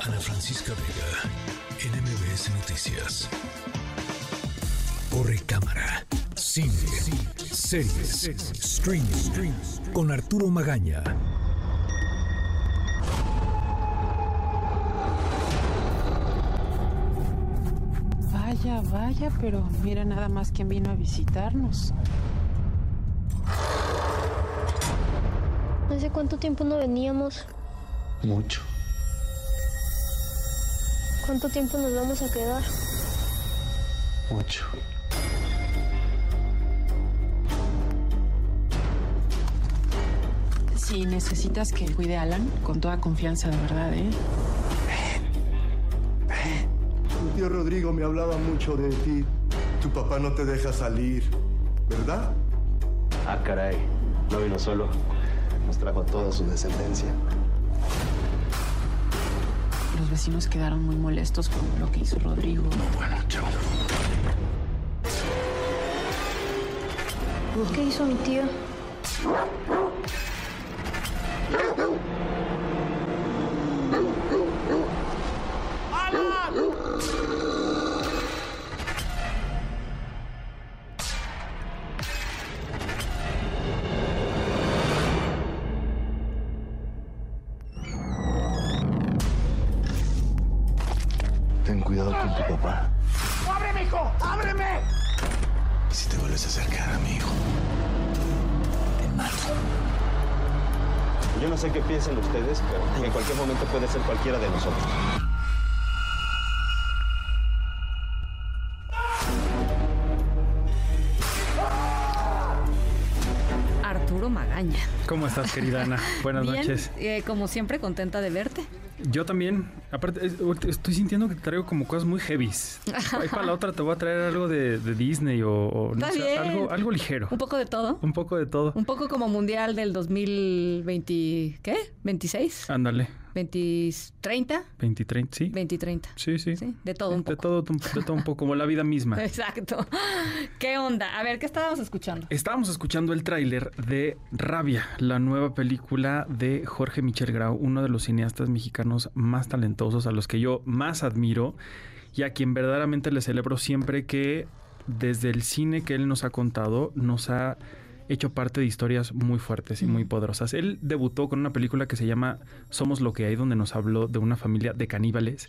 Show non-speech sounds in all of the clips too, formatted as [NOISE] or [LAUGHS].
Ana Francisca Vega, NMBS Noticias. Corre cámara. Cine. Series. Streaming. Con Arturo Magaña. Vaya, vaya, pero mira nada más quién vino a visitarnos. ¿Hace cuánto tiempo no veníamos? Mucho. ¿Cuánto tiempo nos vamos a quedar? Mucho. Si necesitas que cuide a Alan, con toda confianza, de verdad, ¿eh? Tu tío Rodrigo me hablaba mucho de ti. Tu papá no te deja salir, ¿verdad? Ah, caray. No vino solo. Nos trajo a toda su descendencia. Los vecinos quedaron muy molestos con lo que hizo Rodrigo. Bueno, chao. ¿Qué hizo mi tío? Ten cuidado con tu papá. ¡Ábreme, hijo! ¡Ábreme! Y si te vuelves a acercar a mi hijo, te mato. Yo no sé qué piensan ustedes, pero en cualquier momento puede ser cualquiera de nosotros. Arturo Magaña. ¿Cómo estás, querida Ana? Buenas Bien, noches. eh, como siempre, contenta de verte. Yo también. Aparte, estoy sintiendo que traigo como cosas muy heavies. [LAUGHS] Ahí para la otra te voy a traer algo de, de Disney o, o no Está sé, bien. algo, algo ligero. Un poco de todo. Un poco de todo. Un poco como mundial del 2020, ¿qué? ¿26? Ándale. 20, 30? 20, 30, sí. 20, 30. Sí, sí. Sí, de todo un De poco. todo, de todo un poco, como la vida misma. [LAUGHS] Exacto. ¿Qué onda? A ver, ¿qué estábamos escuchando? Estábamos escuchando el tráiler de Rabia, la nueva película de Jorge Michel Grau, uno de los cineastas mexicanos más talentosos, a los que yo más admiro y a quien verdaderamente le celebro siempre que desde el cine que él nos ha contado, nos ha hecho parte de historias muy fuertes y muy poderosas. Él debutó con una película que se llama Somos lo que hay, donde nos habló de una familia de caníbales.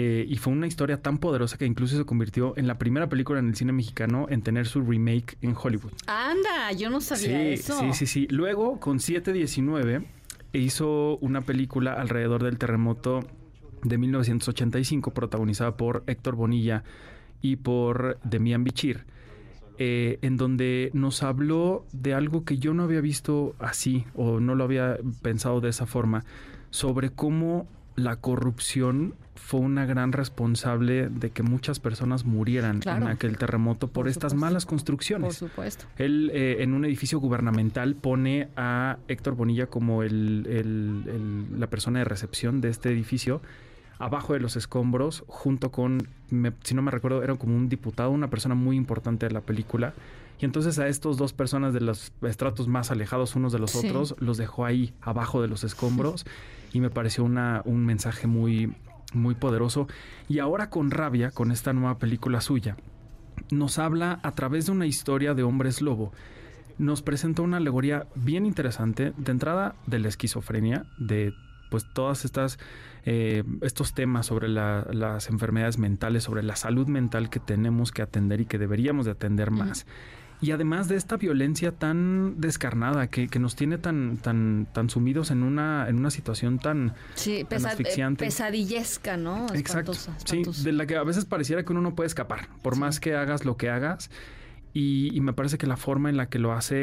eh, y fue una historia tan poderosa que incluso se convirtió en la primera película en el cine mexicano en tener su remake en Hollywood. Anda, yo no sabía Sí, eso. sí, sí, sí. Luego, con 719, hizo una película alrededor del terremoto de 1985, protagonizada por Héctor Bonilla y por Demian Bichir, eh, en donde nos habló de algo que yo no había visto así o no lo había pensado de esa forma, sobre cómo la corrupción fue una gran responsable de que muchas personas murieran Claro. en aquel terremoto por, Por estas supuesto. malas Por construcciones. supuesto. Él eh, en un edificio gubernamental pone a Héctor Bonilla como el- el- el- la persona de recepción de este edificio abajo de los escombros junto con, me- si no me recuerdo, era como un diputado, una persona muy importante de la película. Y entonces a estos dos personas de los estratos más alejados unos de los Sí. otros los dejó ahí abajo de los escombros [LAUGHS] y me pareció una, un mensaje muy, muy poderoso. Y ahora con rabia, con esta nueva película suya, nos habla a través de una historia de hombres lobo. Nos presenta una alegoría bien interesante, de entrada de la esquizofrenia, de pues todas estas eh, estos temas sobre la- las enfermedades mentales, sobre la salud mental que tenemos que atender y que deberíamos de atender más. Y además de esta violencia tan descarnada que, que nos tiene tan, tan, tan sumidos en una, en una situación tan, Sí, tan pesa- eh, asfixiante. pesadillesca, ¿no? Exacto. Espantosa, Sí, de la que a veces pareciera que uno no puede escapar, por más que hagas lo que hagas. Y, me parece que la forma en la que lo hace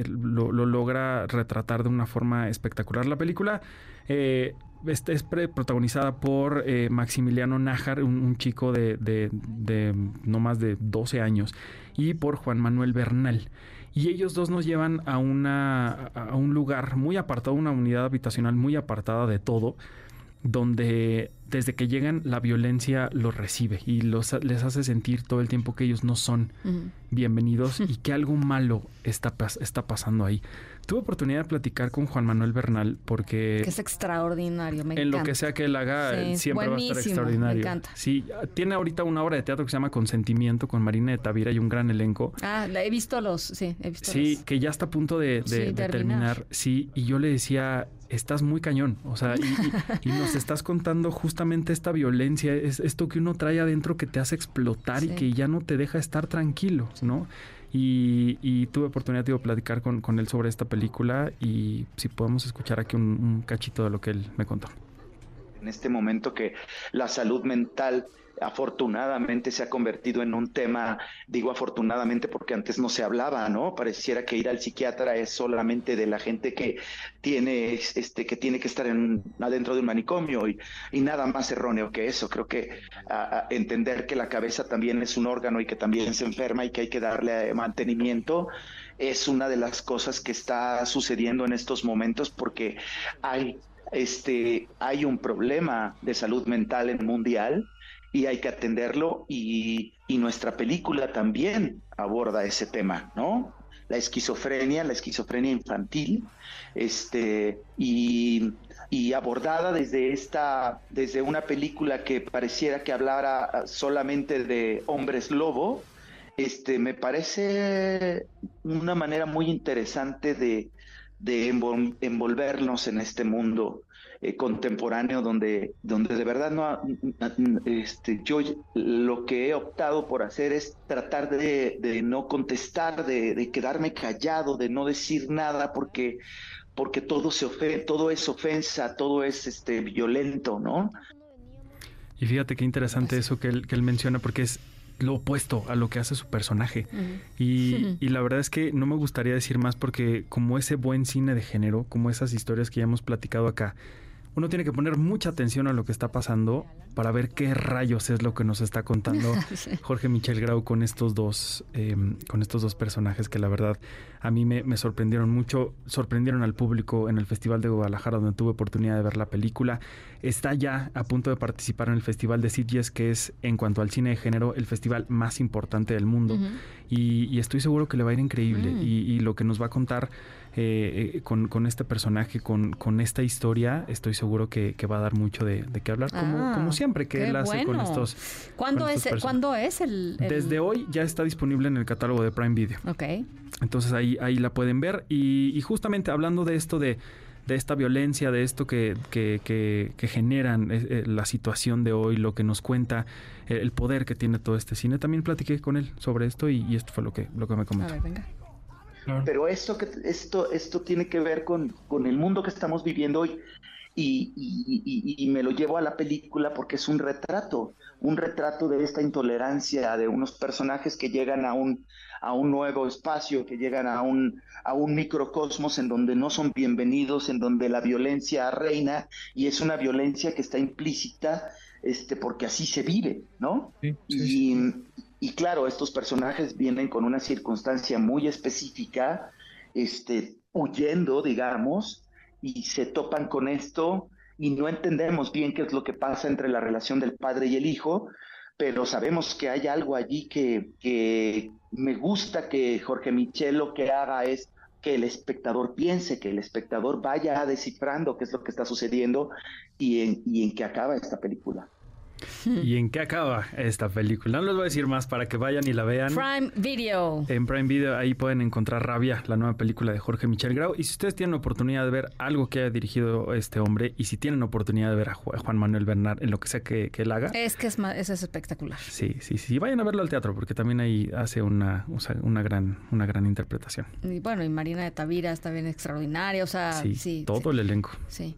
eh, lo, lo logra retratar de una forma espectacular. La película eh, es, es pre- protagonizada por eh, Maximiliano Nájar, un, chico de, de- de no más de 12 años, y por Juan Manuel Bernal. Y ellos dos nos llevan a, una, a un lugar muy apartado, una unidad habitacional muy apartada de todo, donde desde que llegan la violencia los recibe y los, les hace sentir todo el tiempo que ellos no son bienvenidos [LAUGHS] y que algo malo está, está pasando ahí. Tuve oportunidad de platicar con Juan Manuel Bernal porque... Que es extraordinario, me En lo que sea que él haga, siempre va a estar extraordinario. Me encanta. Sí, tiene ahorita una obra de teatro que se llama Consentimiento con Marina de Tavira y un gran elenco. Ah, he visto los, sí, he visto Sí, que ya está a punto de, terminar. Sí, y yo le decía, estás muy cañón, o sea, y, nos estás contando justamente esta violencia, es esto que uno trae adentro que te hace explotar y que ya no te deja estar tranquilo, ¿no? Y, tuve oportunidad de platicar con, con, él sobre esta película y si podemos escuchar aquí un cachito de lo que él me contó. En este momento que la salud mental afortunadamente se ha convertido en un tema, digo afortunadamente porque antes no se hablaba, ¿no? Pareciera que ir al psiquiatra es solamente de la gente que tiene, este, que tiene que estar en, adentro de un manicomio y, y nada más erróneo que eso. Creo que entender que la cabeza también es un órgano y que también se enferma y que hay que darle mantenimiento es una de las cosas que está sucediendo en estos momentos porque hay este hay un problema de salud mental en mundial y hay que atenderlo y, nuestra película también aborda ese tema, ¿no? La esquizofrenia, la esquizofrenia infantil, este, y, abordada desde esta, desde una película que pareciera que hablara solamente de hombres lobo, este, me parece una manera muy interesante de, de envolvernos en este mundo eh, contemporáneo donde, donde de verdad no este, yo lo que he optado por hacer es tratar de, no contestar, de, quedarme callado, de no decir nada porque porque todo se todo es ofensa, todo es este violento, ¿no? Y fíjate qué interesante eso que él, que él menciona, porque es lo opuesto a lo que hace su personaje. y, [LAUGHS] y, la verdad es que no me gustaría decir más porque como ese buen cine de género, como esas historias que ya hemos platicado acá, uno tiene que poner mucha atención a lo que está pasando para ver qué rayos es lo que nos está contando [LAUGHS] Jorge Michel Grau con estos dos, em, con estos dos personajes que la verdad a mí me, sorprendieron mucho, sorprendieron al público en el Festival de Guadalajara donde tuve oportunidad de ver la película. Está ya a punto de participar en el Festival de Sitges, que es en cuanto al cine de género el festival más importante del mundo. y, estoy seguro que le va a ir increíble. Mm. y lo que nos va a contar eh, eh, con, con, este personaje, con, con, esta historia, estoy seguro que, va a dar mucho de, de qué hablar, como, ah, como siempre que él hace con estos. ¿Cuándo, es, ¿Cuándo es el, Desde hoy ya está disponible en el catálogo de Prime Video. Ok. Entonces ahí, ahí la pueden ver. Y, justamente hablando de esto de de esta violencia, de esto que, que, que, generan eh, la situación de hoy, lo que nos cuenta, el poder que tiene todo este cine. También platiqué con él sobre esto y, esto fue lo que, lo que me comentó. A ver, venga. Pero esto, que, esto, esto tiene que ver con, con el mundo que estamos viviendo hoy. Y, y, me lo llevo a la película porque es un retrato, un retrato de esta intolerancia de unos personajes que llegan a un, a un nuevo espacio, que llegan a un, a un microcosmos en donde no son bienvenidos, en donde la violencia reina y es una violencia que está implícita este, porque así se vive, ¿no? y, y claro, estos personajes vienen con una circunstancia muy específica, este, huyendo, digamos, y se topan con esto y no entendemos bien qué es lo que pasa entre la relación del padre y el hijo, pero sabemos que hay algo allí que, que me gusta que Jorge Michel lo que haga es que el espectador piense, que el espectador vaya descifrando qué es lo que está sucediendo y en, y en qué acaba esta película. ¿Y en qué acaba esta película? No les voy a decir más para que vayan y la vean. Prime Video. En Prime Video ahí pueden encontrar Rabia, la nueva película de Jorge Michel Grau. Y si ustedes tienen oportunidad de ver algo que haya dirigido este hombre y si tienen oportunidad de ver a Juan Manuel Bernard en lo que sea que, él haga. Es que es, es espectacular. Sí, sí, sí. Vayan a verlo al teatro porque también ahí hace una, una, gran, una gran interpretación. Y bueno, y Marina de Tavira está bien extraordinaria. O sea, sí, todo el elenco. Sí.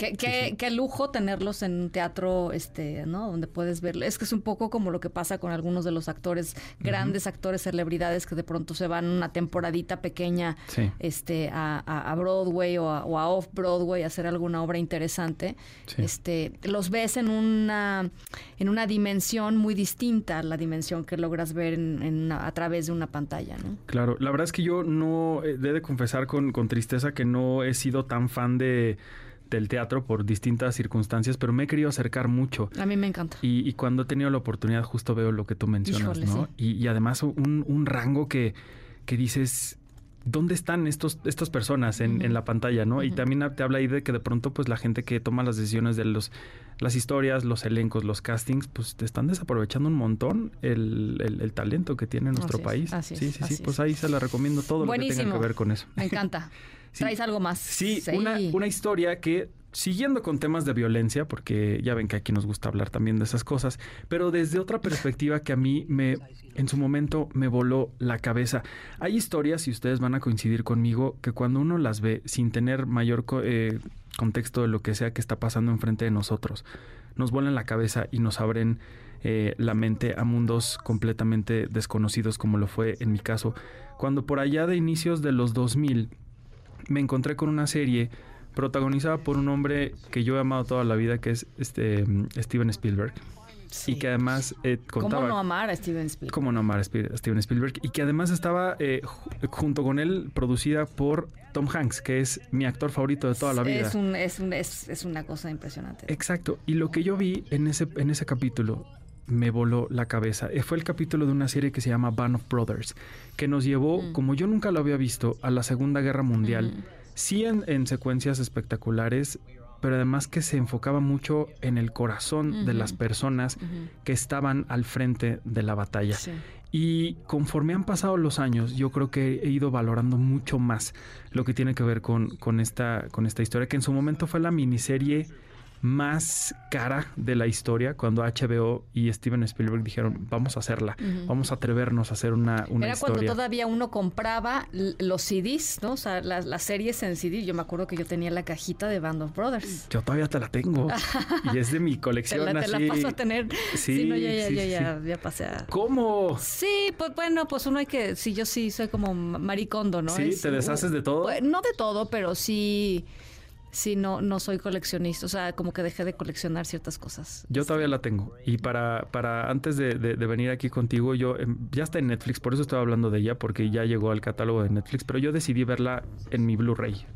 Qué, lujo tenerlos en un teatro, este, ¿no? Donde puedes verlo. Es que es un poco como lo que pasa con algunos de los actores, grandes actores, celebridades que de pronto se van una temporadita pequeña, este, a, Broadway o a, off Broadway a hacer alguna obra interesante. Este, los ves en una, en una dimensión muy distinta a la dimensión que logras ver en, a través de una pantalla, ¿no? Claro, la verdad es que yo no, eh, he de confesar con, con tristeza que no he sido tan fan de del teatro por distintas circunstancias, pero me he querido acercar mucho. A mí me encanta. Y, y cuando he tenido la oportunidad, justo veo lo que tú mencionas, Híjole, ¿no? sí. Y, y además un, un rango que, que dices, ¿dónde están estos, estas personas en, en la pantalla, no? Y también te habla ahí de que de pronto, pues la gente que toma las decisiones de los las historias, los elencos, los castings, pues te están desaprovechando un montón el, el- el talento que tiene nuestro Así es, país. es, sí, sí, sí. Pues es. ahí se la recomiendo todo lo que tenga que ver con eso. Me encanta. [LAUGHS] Sí. ¿Traes algo más? Sí, Una, una historia que, siguiendo con temas de violencia, porque ya ven que aquí nos gusta hablar también de esas cosas, pero desde otra perspectiva que a mí me, en su momento, me voló la cabeza. Hay historias, y ustedes van a coincidir conmigo, que cuando uno las ve sin tener mayor eh, contexto de lo que sea que está pasando enfrente de nosotros, nos vuelan la cabeza y nos abren eh, la mente a mundos completamente desconocidos, como lo fue en mi caso, cuando por allá de inicios de los 2000 me encontré con una serie protagonizada por un hombre que yo he amado toda la vida, que es este Steven Spielberg, Sí. y que además eh, contaba... ¿Cómo no amar a Steven Spielberg? ¿Cómo no amar a Steven Spielberg? Y que además estaba eh, ju- junto con él producida por Tom Hanks, que es mi actor favorito de toda la vida. Es, un, es, un- es, es una cosa impresionante. Exacto. Y lo que yo vi en ese, en ese capítulo me voló la cabeza. Eh, Fue el capítulo de una serie que se llama Band of Brothers, que nos llevó, Mm. como yo nunca lo había visto, a la Segunda Guerra Mundial. Sí en, en secuencias espectaculares, pero además que se enfocaba mucho en el corazón de las personas que estaban al frente de la batalla. Sí. Y conforme han pasado los años, yo creo que he ido valorando mucho más lo que tiene que ver con, con esta, con esta historia, que en su momento fue la miniserie más cara de la historia, cuando HBO y Steven Spielberg dijeron, vamos a hacerla, vamos a atrevernos a hacer una, una Era cuando historia. todavía uno compraba los CDs, ¿no? O sea, las, las series en CD. Yo me acuerdo que yo tenía la cajita de Band of Brothers. Yo todavía te la tengo. [LAUGHS] y es de mi Te colección la, te la así. paso a tener. Sí, Sí, no, ya, ya, sí, ya, sí, ya, ya pasé a... ¿Cómo? Sí, pues bueno, pues uno hay que, sí, yo sí soy como maricondo, ¿no? ¿Sí? Es- ¿Te deshaces de todo? Pues, no de todo, pero sí, sí, no, no soy coleccionista, o sea, como que dejé de coleccionar ciertas cosas. Yo todavía la tengo. Y para, para antes de, de- de venir aquí contigo, yo em, ya está en Netflix, por eso estoy hablando de ella, porque ya llegó al catálogo de Netflix, pero yo decidí verla en mi Blu-ray.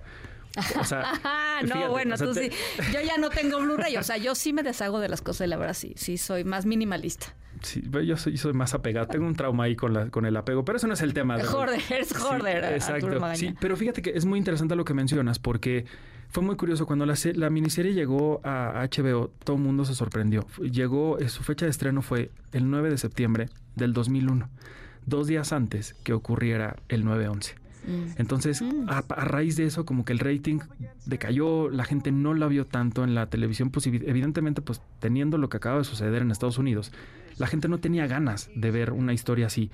O sea, [LAUGHS] Ah, no, fíjate, bueno, o sea, tú te- sí. Yo ya no tengo Blu-ray, o sea, yo sí me deshago de las cosas y la verdad sí, sí soy más minimalista. Sí, yo soy, soy más apegado. Tengo un trauma ahí con, la, con el apego, pero eso no es el tema. de hoy. Jorder, es Sí, Jorder, Arturo exacto. Sí, pero fíjate que es muy interesante lo que mencionas porque fue muy curioso cuando la, se- la miniserie llegó a HBO, todo el mundo se sorprendió. Llegó, eh, su fecha de estreno fue el 9 de septiembre del 2001, dos días antes que ocurriera el 9/11. Mm. Entonces, Mm. a, a raíz de eso, como que el rating decayó, la gente no la vio tanto en la televisión, pues evi- evidentemente, pues teniendo lo que acaba de suceder en Estados Unidos, la gente no tenía ganas de ver una historia así.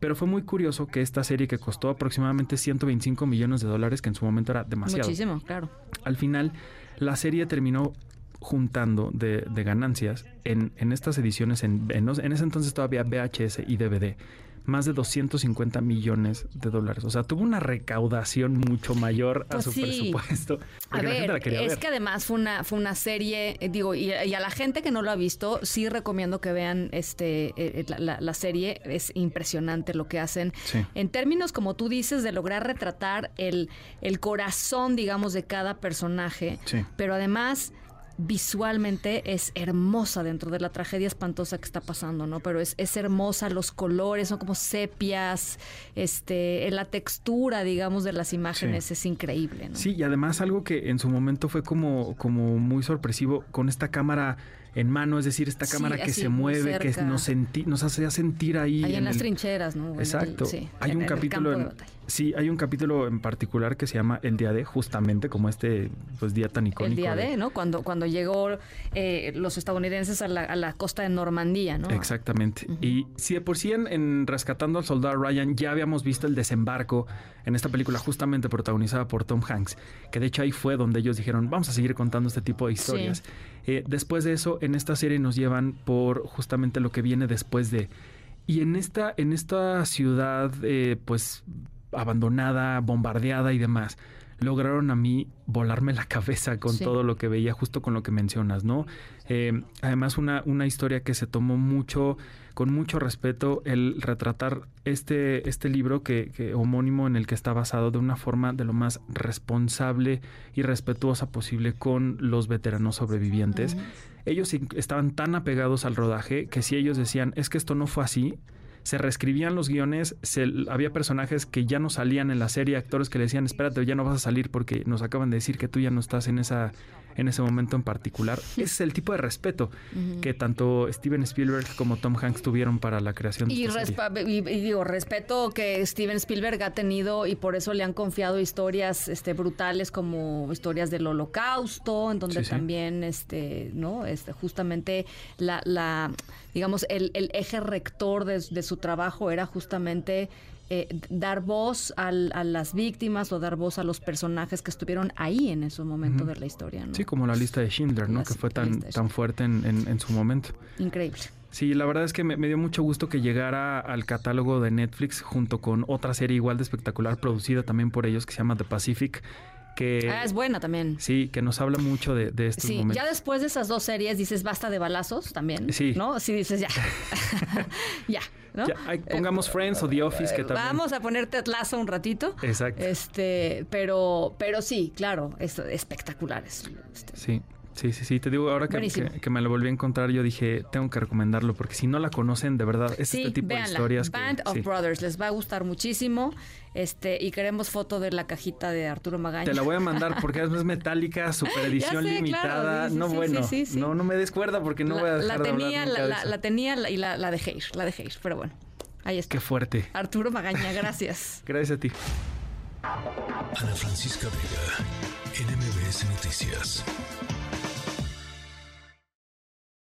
Pero fue muy curioso que esta serie que costó aproximadamente 125 millones de dólares, que en su momento era demasiado, Muchísimo, claro. al final la serie terminó juntando de, de ganancias en, en estas ediciones, en, en, en ese entonces todavía VHS y DVD, más de 250 millones de dólares. O sea, tuvo una recaudación mucho mayor a Pues su sí. presupuesto. A la la es ver. que además fue una, fue una serie, eh, digo, y, y a la gente que no lo ha visto, sí recomiendo que vean este eh, eh, la, la- la serie. Es impresionante lo que hacen. Sí. En términos, como tú dices, de lograr retratar el, el corazón, digamos, de cada personaje. Sí. Pero además visualmente es hermosa dentro de la tragedia espantosa que está pasando, ¿no? Pero es, es hermosa, los colores son como sepias, este, la textura, digamos, de las imágenes Sí. es increíble, ¿no? Sí, y además algo que en su momento fue como, como muy sorpresivo con esta cámara en mano, es decir, esta Sí, cámara que así, se mueve, que nos, sentí, nos hacía sentir ahí. Ahí en, las el- trincheras, ¿no? En el- Exacto. sí, hay en- un capítulo en. Sí, hay un capítulo en particular que se llama El Día de, justamente como este pues día tan icónico. El día de- de, ¿no? Cuando, cuando llegó eh, los estadounidenses a la, a la costa de Normandía, ¿no? Exactamente. Y si de por sí en, en Rescatando al Soldado Ryan ya habíamos visto el desembarco en esta película justamente protagonizada por Tom Hanks, que de hecho ahí fue donde ellos dijeron, vamos a seguir contando este tipo de historias. Eh, después de eso, en esta serie nos llevan por justamente lo que viene después de... Y en esta, en esta ciudad, eh, pues abandonada, bombardeada y demás, lograron a mí volarme la cabeza con Sí. todo lo que veía, justo con lo que mencionas, ¿no? Eh, además, una, una historia que se tomó mucho, con mucho respeto, el retratar este, este libro que, que- homónimo en el que está basado de una forma de lo más responsable y respetuosa posible con los veteranos sobrevivientes. Ellos estaban tan apegados al rodaje que si ellos decían, es que esto no fue así, se reescribían los guiones, se, había personajes que ya no salían en la serie, actores que le decían, espérate, ya no vas a salir porque nos acaban de decir que tú ya no estás en esa en ese momento en particular. Ese [LAUGHS] es el tipo de respeto que tanto Steven Spielberg como Tom Hanks tuvieron para la creación de Y, esta serie. y- y digo, respeto que Steven Spielberg ha tenido y por eso le han confiado historias este, brutales como historias del holocausto, en donde Sí, sí. también, este, ¿no? Este, justamente la, la digamos, el, el eje rector de, de su trabajo era justamente eh, dar voz al- a las víctimas o dar voz a los personajes que estuvieron ahí en ese momento de la historia, ¿no? Sí, como la lista de Schindler, ¿no? La- que fue tan, fuerte en, en- en su momento. Increíble. Sí, la verdad es que me, me dio mucho gusto que llegara al catálogo de Netflix junto con otra serie igual de espectacular producida también por ellos que se llama The Pacific, que Ah, es buena también. sí, que nos habla mucho de, de estos Sí, momentos. ya después de esas dos series dices basta de balazos también. Sí. ¿No? Sí, dices ya. [LAUGHS] [LAUGHS] ya, ¿no? Ya, ay, pongamos Friends o The Office que también. Vamos a ponerte Atlazo un ratito. Exacto. Este, pero, pero sí, claro, es espectacular. es- este, Sí, sí, sí, sí. Te digo, ahora que, que- que me la volví a encontrar, yo dije, tengo que recomendarlo porque si no la conocen, de verdad, es sí, este tipo de véanla. historias que... Band of sí. Brothers, les va a gustar muchísimo. Este, y queremos foto de la cajita de Arturo Magaña. Te la voy a mandar [LAUGHS] porque es metálica, super edición sé, limitada. claro, sí, sí, no, sí, bueno, sí, sí. no, no me des cuerda porque no la, voy a la dejar de hablar tenía, nunca la, de la- eso. la tenía la- y la, la dejé ir, la dejé ir, pero bueno, ahí está. Qué fuerte. Arturo Magaña, [LAUGHS] gracias. Gracias a ti. Ana Francisca Vega, NMBS Noticias.